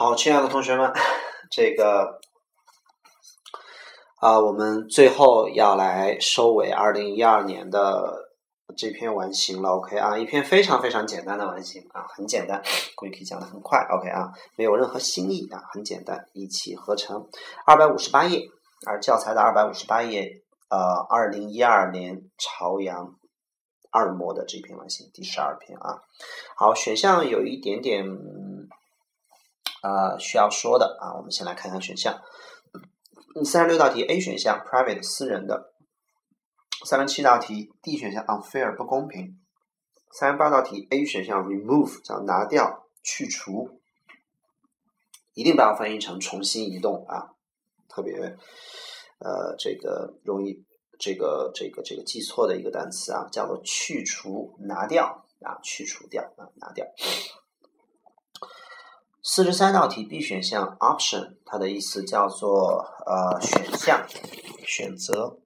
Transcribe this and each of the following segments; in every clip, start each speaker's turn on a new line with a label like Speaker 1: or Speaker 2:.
Speaker 1: 好，亲爱的同学们，这个啊，我们最后要来收尾二零一二年的这篇完形了。OK 啊，一篇非常非常简单的完形啊，很简单，估计可以讲的很快。OK 啊，没有任何新意啊，很简单，一气呵成，二百五十八页，而教材的二百五十八页，呃，二零一二年朝阳二模的这篇完形第十二篇啊。好，选项有一点点。啊，需要说的啊，我们先来看看选项。三十六道题 A 选项 private 私人的，三十七道题 D 选项 unfair 不公平，三十八道题 A 选项 remove 叫拿掉去除，一定不要翻译成重新移动啊，特别呃这个容易这个这个这个记错的一个单词啊，叫做去除拿掉啊去除掉啊拿掉。四十三道题 B 选项 option，它的意思叫做呃选项选择。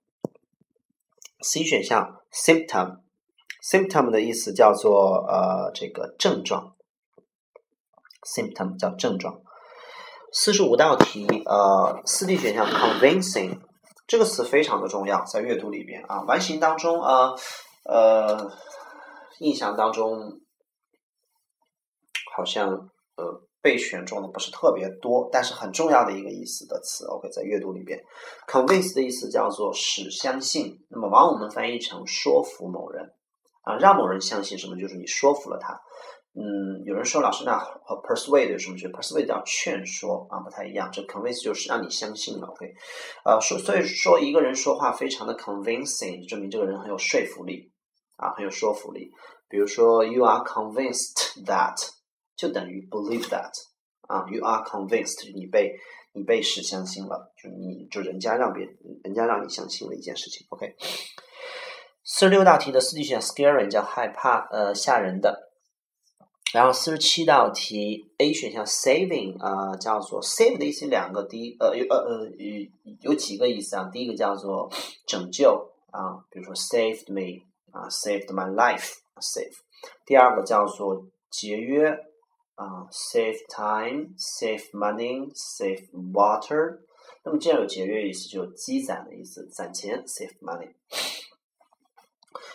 Speaker 1: C 选项 symptom，symptom 的意思叫做呃这个症状，symptom 叫症状。四十五道题呃四 D 选项 convincing，这个词非常的重要，在阅读里边啊完形当中啊呃印象当中好像呃。被选中的不是特别多，但是很重要的一个意思的词，OK，在阅读里边，convince 的意思叫做使相信，那么往我们翻译成说服某人啊，让某人相信什么，就是你说服了他。嗯，有人说老师那和 persuade 有什么区别？persuade 叫劝说啊，不太一样。这 convince 就是让你相信了，OK，呃，说所以说一个人说话非常的 convincing，证明这个人很有说服力啊，很有说服力。比如说，you are convinced that。就等于 believe that 啊，you are convinced，你被你被使相信了，就你就人家让别人人家让你相信了一件事情。OK，四十六道题的四 D 选项 scary 叫害怕呃吓人的，然后四十七道题 A 选项 saving 啊叫做 save 的意思两个，第呃有呃呃有有几个意思啊？第一个叫做拯救啊，比如说 saved me 啊，saved my life，save。第二个叫做节约。啊，save time，save money，save water。那么既然有节约意思，就积攒的意思，攒钱，save money。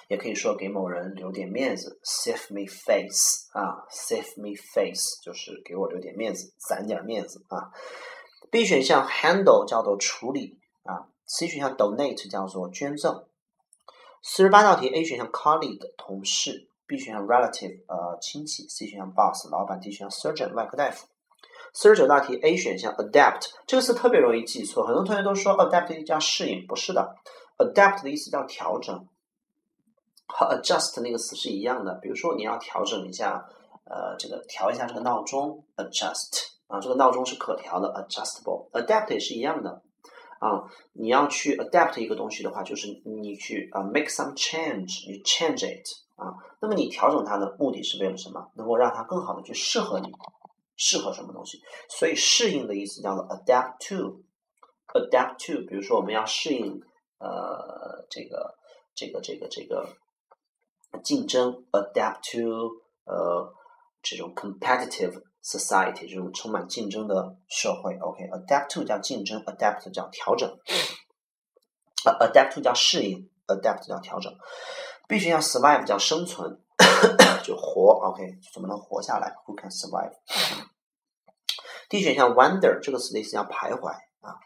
Speaker 1: 也可以说给某人留点面子，save me face。啊，save me face 就是给我留点面子，攒点面子啊。B 选项 handle 叫做处理啊，C 选项 donate 叫做捐赠。四十八道题 A 选项 colleague 同事。B 选项 relative 呃亲戚，C 选项 boss 老板，D 选项 surgeon 外科大夫。四十九道题 A 选项 adapt 这个词特别容易记错，很多同学都说 adapt 叫适应，不是的，adapt 的意思叫调整，和 adjust 那个词是一样的。比如说你要调整一下，呃，这个调一下这个闹钟，adjust 啊，这个闹钟是可调的，adjustable，adapt 也是一样的。啊，你要去 adapt 一个东西的话，就是你去啊 make some change，你 change it 啊。那么你调整它的目的是为了什么？能够让它更好的去适合你，适合什么东西？所以适应的意思叫做 adapt to，adapt to。比如说我们要适应呃这个这个这个这个竞争，adapt to 呃这种 competitive。Society 这种充满竞争的社会，OK，adapt to 叫竞争，adapt 叫调整，，adapt to 叫适应，adapt 叫调整。B 选项 survive 叫生存，就活，OK，怎么能活下来？Who can survive？D 选项 wonder 这个词的意思叫徘徊啊。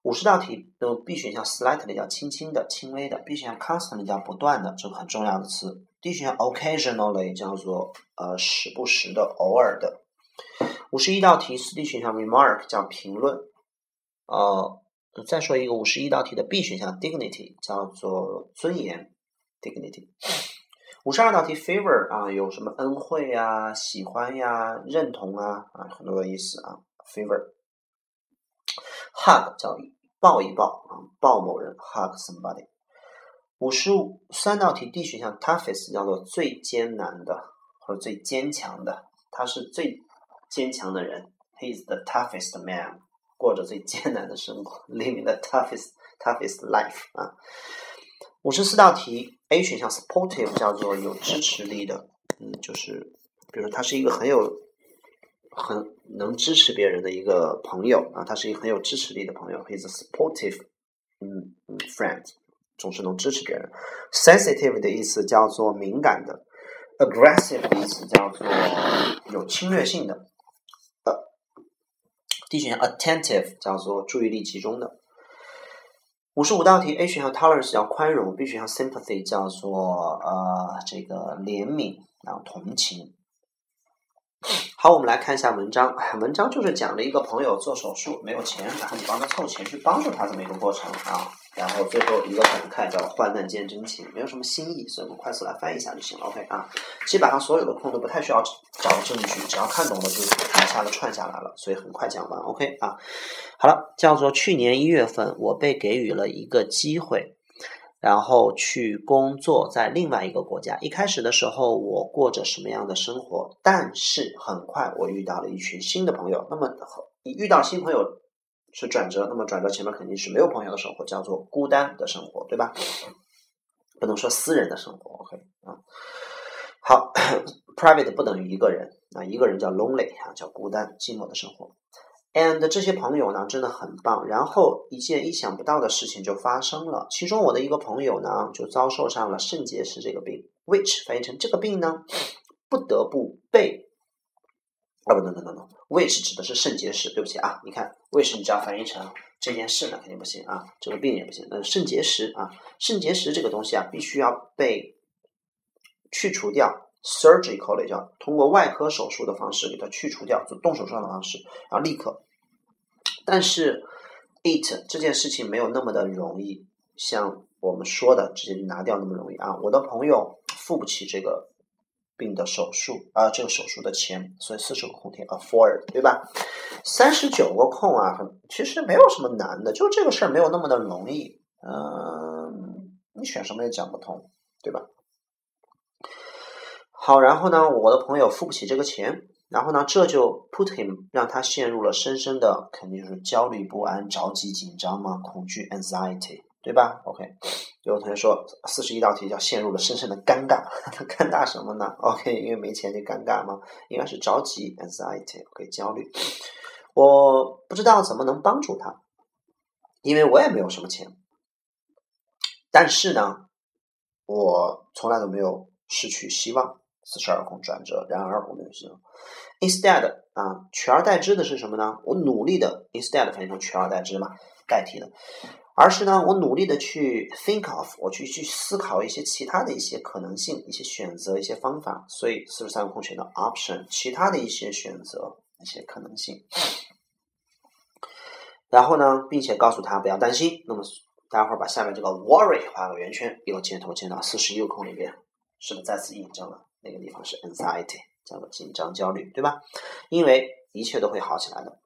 Speaker 1: 五十道题，那么 B 选项 slightly 叫轻轻的、轻微的，B 选项 constantly 叫不断的，这个很重要的词。D 选项 occasionally 叫做呃时不时的、偶尔的。五十一道题，四 D 选项 remark 叫评论，呃，再说一个五十一道题的 B 选项 dignity 叫做尊严，dignity。五十二道题 favor 啊，有什么恩惠呀、喜欢呀、认同啊啊，很多的意思啊，favor。hug 叫抱一抱啊，抱某人，hug somebody。五十五三道题 D 选项 toughest 叫做最艰难的或者最坚强的，他是最。坚强的人，He is the toughest man，过着最艰难的生活，living the toughest toughest life 啊。五十四道题，A 选项 supportive 叫做有支持力的，嗯，就是比如说他是一个很有很能支持别人的一个朋友啊，他是一个很有支持力的朋友，he's a supportive，嗯，friend，总是能支持别人。sensitive 的意思叫做敏感的，aggressive 的意思叫做有侵略性的。呃，D 选项 attentive 叫做注意力集中的。五十五道题，A 选项 tolerance 叫宽容，B 选项 sympathy 叫做呃这个怜悯然后同情。好，我们来看一下文章。文章就是讲了一个朋友做手术没有钱，然后你帮他凑钱去帮助他这么一个过程啊。然后最后一个感慨叫“患难见真情”，没有什么新意，所以我们快速来翻译一下就行了。OK 啊，基本上所有的空都不太需要找证据，只要看懂了就一下子串下来了，所以很快讲完。OK 啊，好了，叫做去年一月份，我被给予了一个机会。然后去工作在另外一个国家。一开始的时候，我过着什么样的生活？但是很快我遇到了一群新的朋友。那么，你遇到新朋友是转折，那么转折前面肯定是没有朋友的生活，叫做孤单的生活，对吧？不能说私人的生活，OK 啊。好，private 不等于一个人啊，一个人叫 lonely 啊，叫孤单、寂寞的生活。and 这些朋友呢真的很棒，然后一件意想不到的事情就发生了。其中我的一个朋友呢就遭受上了肾结石这个病，which 翻译成这个病呢不得不被啊不能等等等，which 指的是肾结石，对不起啊，你看 which 你只要翻译成这件事呢肯定不行啊，这个病也不行。那肾结石啊，肾结石这个东西啊必须要被去除掉。surgical 叫通过外科手术的方式给它去除掉，做动手术的方式，然后立刻。但是，it 这件事情没有那么的容易，像我们说的直接就拿掉那么容易啊！我的朋友付不起这个病的手术啊，这个手术的钱，所以四十个空填 afford 对吧？三十九个空啊，其实没有什么难的，就这个事儿没有那么的容易。嗯，你选什么也讲不通，对吧？好，然后呢，我的朋友付不起这个钱，然后呢，这就 put him 让他陷入了深深的，肯定就是焦虑不安、着急紧张嘛，恐惧 anxiety，对吧？OK，有同学说四十一道题叫陷入了深深的尴尬，尴尬什么呢？OK，因为没钱就尴尬吗？应该是着急 anxiety，OK，焦虑。我不知道怎么能帮助他，因为我也没有什么钱，但是呢，我从来都没有失去希望。四十二空转折，然而我们希望 instead 啊，取而代之的是什么呢？我努力的 instead 翻译成取而代之嘛，代替的，而是呢，我努力的去 think of，我去去思考一些其他的一些可能性，一些选择，一些方法。所以四十三个空选的 option，其他的一些选择，一些可能性。然后呢，并且告诉他不要担心。那么待会儿把下面这个 worry 画个圆圈，又箭头箭到四十一个空里边，是不是再次印证了？那个地方是 anxiety，叫做紧张焦虑，对吧？因为一切都会好起来的。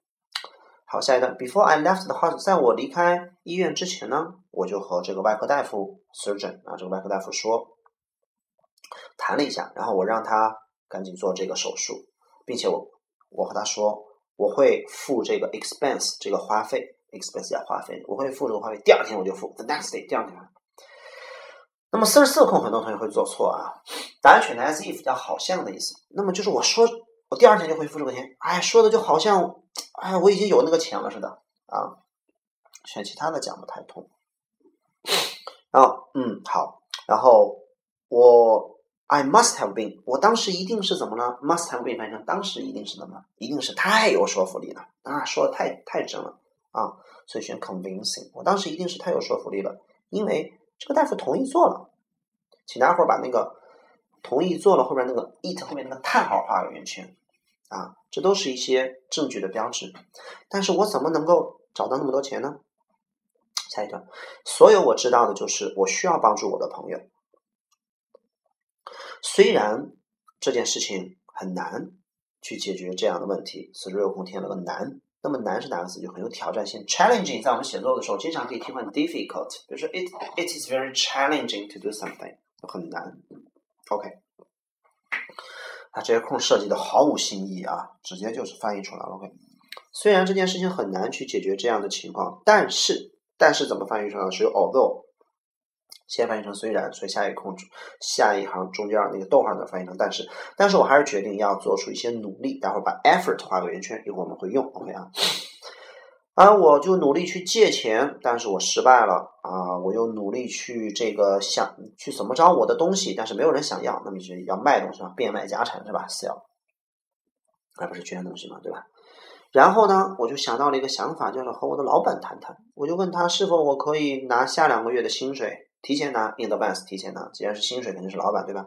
Speaker 1: 好，下一段，Before I left the hospital，在我离开医院之前呢，我就和这个外科大夫 surgeon 啊，这个外科大夫说，谈了一下，然后我让他赶紧做这个手术，并且我我和他说，我会付这个 expense 这个花费，expense 要花费，我会付这个花费，第二天我就付，the next day 第二天。那么四十四空很多同学会做错啊，答案选的 as if 叫好像的意思。那么就是我说我第二天就会付这个钱，哎，说的就好像哎我已经有那个钱了似的啊。选其他的讲不太通。然后嗯好，然后我 I must have been，我当时一定是怎么了？must have been 翻译成当时一定是怎么？一定是太有说服力了啊，说的太太真了啊，所以选 convincing。我当时一定是太有说服力了，因为。这个大夫同意做了，请大伙儿把那个同意做了后边那个 it 后面那个叹号画个圆圈啊，这都是一些证据的标志。但是我怎么能够找到那么多钱呢？下一段，所有我知道的就是我需要帮助我的朋友，虽然这件事情很难去解决这样的问题，四十六空添了个难。那么难是哪个词？就很有挑战性，challenging。在我们写作的时候，经常可以替换 difficult。比如说，it it is very challenging to do something，很难。OK，它，这些空设计的毫无新意啊，直接就是翻译出来了。OK，虽然这件事情很难去解决这样的情况，但是但是怎么翻译出来？是 although 先翻译成虽然，所以下一空下一行中间那个逗号呢翻译成但是，但是我还是决定要做出一些努力，待会儿把 effort 画个圆圈，一会儿我们会用，OK 啊。啊，我就努力去借钱，但是我失败了啊！我又努力去这个想去怎么着我的东西，但是没有人想要，那么就要卖东西嘛，变卖家产是吧？sell，而不是捐东西嘛，对吧？然后呢，我就想到了一个想法，就是和我的老板谈谈。我就问他是否我可以拿下两个月的薪水，提前拿，in advance 提前拿。既然是薪水，肯定是老板对吧？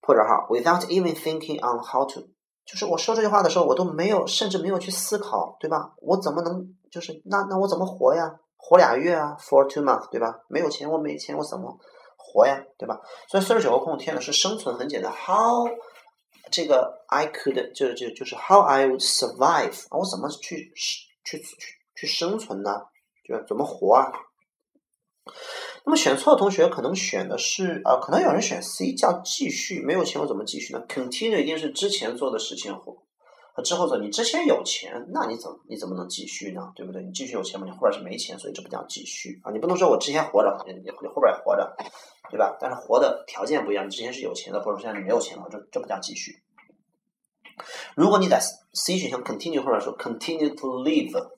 Speaker 1: 破折号，without even thinking on how to，就是我说这句话的时候，我都没有，甚至没有去思考，对吧？我怎么能，就是那那我怎么活呀？活俩月啊，for two months，对吧？没有钱，我没钱，我怎么活呀？对吧？所以四十九个空填的是生存，很简单，how。这个 I could 就就就是 how I would survive 我怎么去去去去生存呢？就怎么活啊？那么选错的同学可能选的是呃，可能有人选 C 叫继续，没有钱我怎么继续呢？Continue 一定是之前做的事情或和之后做。你之前有钱，那你怎么你怎么能继续呢？对不对？你继续有钱嘛，你后边是没钱，所以这不叫继续啊。你不能说我之前活着，你你后边也活着。对吧？但是活的条件不一样，你之前是有钱的，或者说现在你没有钱了，这这不叫继续。如果你在 C 选项 continue 或者说 continue to live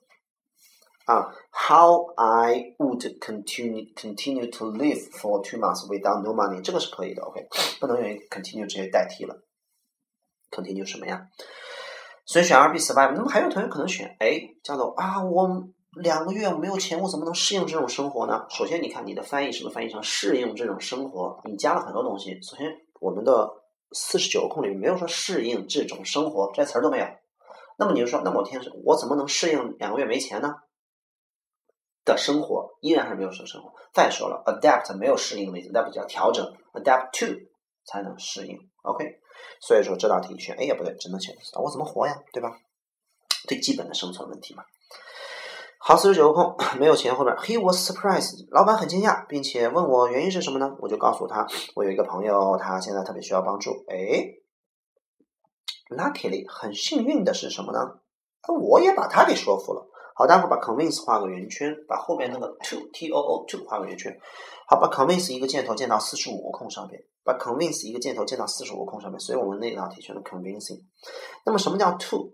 Speaker 1: 啊，How I would continue continue to live for two months without no money，这个是可以的，OK，不能用 continue 直接代替了。continue 什么呀？所以选二 B survive。那么还有同学可能选 A，叫做啊我。两个月我没有钱，我怎么能适应这种生活呢？首先，你看你的翻译是不是翻译成适应这种生活？你加了很多东西。首先，我们的四十九个空里面没有说适应这种生活，这词儿都没有。那么你就说，那么我天生，我怎么能适应两个月没钱呢？的生活依然是没有什么生活。再说了，adapt 没有适应的意思，adapt 叫调整，adapt to 才能适应。OK，所以说这道题选 A 也不对，只能选 C。我怎么活呀？对吧？最基本的生存问题嘛。好，四十九个空，没有钱。后面，He was surprised，老板很惊讶，并且问我原因是什么呢？我就告诉他，我有一个朋友，他现在特别需要帮助。哎，Luckily，很幸运的是什么呢？我也把他给说服了。好，待会儿把 convince 画个圆圈，把后边那个 to，t o o to 画个圆圈。好，把 convince 一个箭头箭到四十五个空上边，把 convince 一个箭头箭到四十五个空上面。所以我们那道题选的 convincing。那么什么叫 to？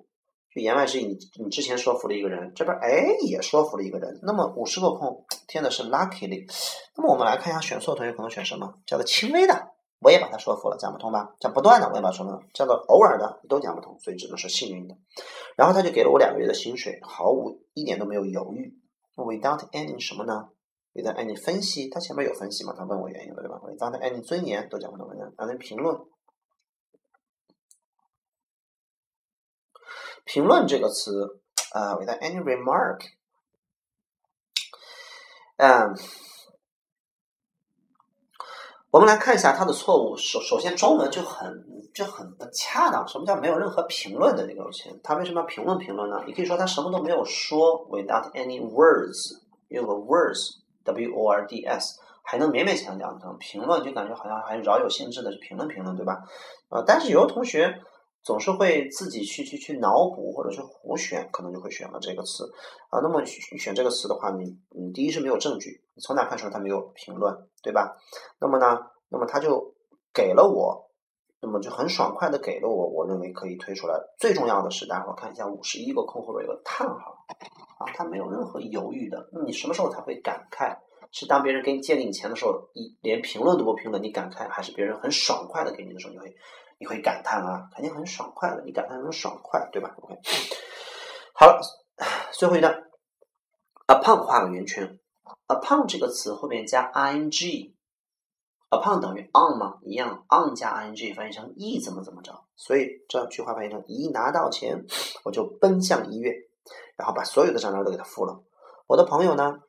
Speaker 1: 就言外之意，你你之前说服了一个人，这边哎也说服了一个人，那么五十个空填的是 luckily，那么我们来看一下选错同学可能选什么，叫做轻微的，我也把他说服了，讲不通吧？讲不断的，我也把他说服了，叫做偶尔的都讲不通，所以只能是幸运的。然后他就给了我两个月的薪水，毫无一点都没有犹豫，without any 什么呢？without any 分析，他前面有分析嘛？他问我原因了对吧？without any 尊严都讲不通然后评论。评论这个词啊，without any remark，嗯，我们来看一下他的错误。首首先，中文就很就很不恰当。什么叫没有任何评论的那个钱？他为什么要评论评论呢？你可以说他什么都没有说，without any words，用个 words，w o r d s，还能勉勉强强成评论，就感觉好像还饶有兴致的去评论评论，对吧？呃，但是有的同学。总是会自己去去去脑补或者是胡选，可能就会选了这个词啊。那么选这个词的话，你你第一是没有证据，你从哪看出来他没有评论，对吧？那么呢，那么他就给了我，那么就很爽快的给了我，我认为可以推出来。最重要的是，大家伙看一下五十一个空后边有个叹号啊，他没有任何犹豫的。你什么时候才会感慨？是当别人给你借给你钱的时候，你连评论都不评论，你感慨；还是别人很爽快的给你的时候，你会？你会感叹啊，肯定很爽快的。你感叹很爽快，对吧？OK，好了，最后一段，upon 画个圆圈，upon 这个词后面加 ing，upon 等于 on 吗？一样，on 加 ing 翻译成一怎么怎么着，所以这句话翻译成一拿到钱我就奔向医院，然后把所有的账单都给他付了。我的朋友呢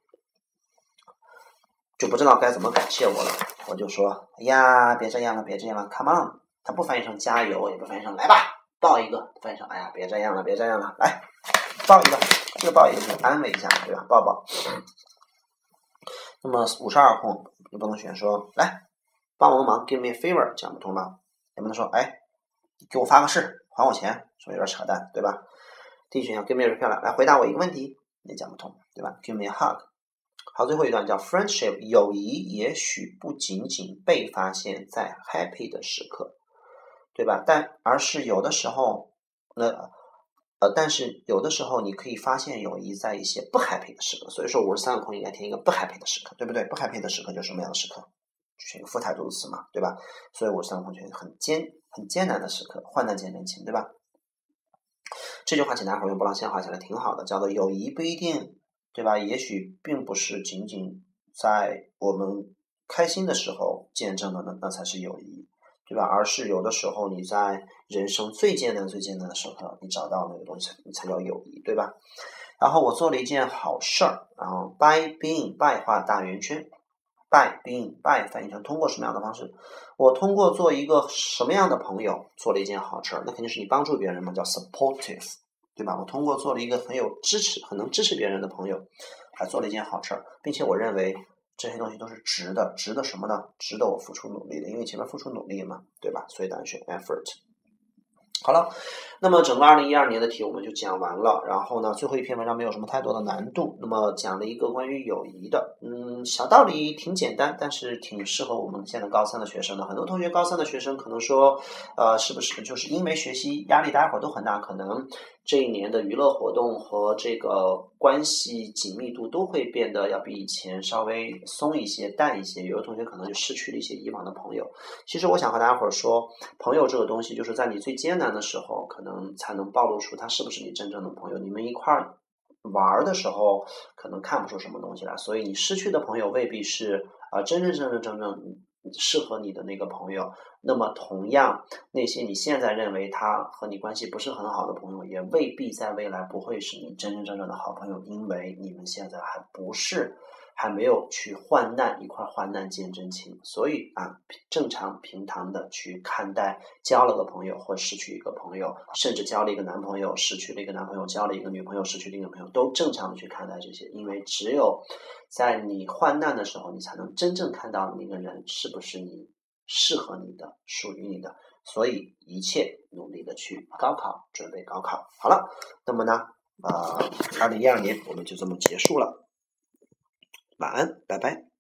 Speaker 1: 就不知道该怎么感谢我了，我就说，哎呀，别这样了，别这样了，come on。它不翻译成加油，也不翻译成来吧，抱一个，翻译成哎呀，别这样了，别这样了，来抱一个，这个抱一个安慰一下，对吧？抱抱。那么五十二空，你不能选说来帮我个忙，give me a favor，讲不通吧？也不能说哎，给我发个誓，还我钱，是不是有点扯淡，对吧？D 选项 give me a reply，来回答我一个问题，也讲不通，对吧？give me a hug，好，最后一段叫 friendship，友谊也许不仅仅被发现在 happy 的时刻，对吧？但而是有的时候，那呃，但是有的时候你可以发现友谊在一些不 happy 的时刻。所以说，五十三个空应该填一个不 happy 的时刻，对不对？不 happy 的时刻就是什么样的时刻？选一个副态度的词嘛，对吧？所以五十三个空选很艰很艰难的时刻，患难见真情，对吧？这句话请大伙用波浪线画起来，挺好的，叫做友谊不一定，对吧？也许并不是仅仅在我们开心的时候见证的，那那才是友谊，对吧？而是有的时候你在人生最艰难、最艰难的时候，你找到那个东西，你才叫友谊，对吧？然后我做了一件好事儿，然后 by being 拜画大圆圈。by being by 翻译成通过什么样的方式？我通过做一个什么样的朋友做了一件好事儿，那肯定是你帮助别人嘛，叫 supportive，对吧？我通过做了一个很有支持、很能支持别人的朋友，还做了一件好事儿，并且我认为这些东西都是值的，值得什么呢？值得我付出努力的，因为前面付出努力嘛，对吧？所以答案选 effort。好了，那么整个二零一二年的题我们就讲完了。然后呢，最后一篇文章没有什么太多的难度。那么讲了一个关于友谊的，嗯，小道理挺简单，但是挺适合我们现在高三的学生的。很多同学高三的学生可能说，呃，是不是就是因为学习压力大家伙都很大，可能。这一年的娱乐活动和这个关系紧密度都会变得要比以前稍微松一些、淡一些。有的同学可能就失去了一些以往的朋友。其实我想和大家伙儿说，朋友这个东西，就是在你最艰难的时候，可能才能暴露出他是不是你真正的朋友。你们一块儿玩儿的时候，可能看不出什么东西来。所以你失去的朋友未必是啊真真正正正正。适合你的那个朋友，那么同样，那些你现在认为他和你关系不是很好的朋友，也未必在未来不会是你真真正正的好朋友，因为你们现在还不是，还没有去患难一块患难见真情，所以啊，正常平常的去看待交了个朋友或失去一个朋友，甚至交了一个男朋友失去了一个男朋友，交了一个女朋友失去另一个朋友，都正常的去看待这些，因为只有。在你患难的时候，你才能真正看到那个人是不是你适合你的、属于你的。所以，一切努力的去高考，准备高考。好了，那么呢，呃，二零一二年我们就这么结束了。晚安，拜拜。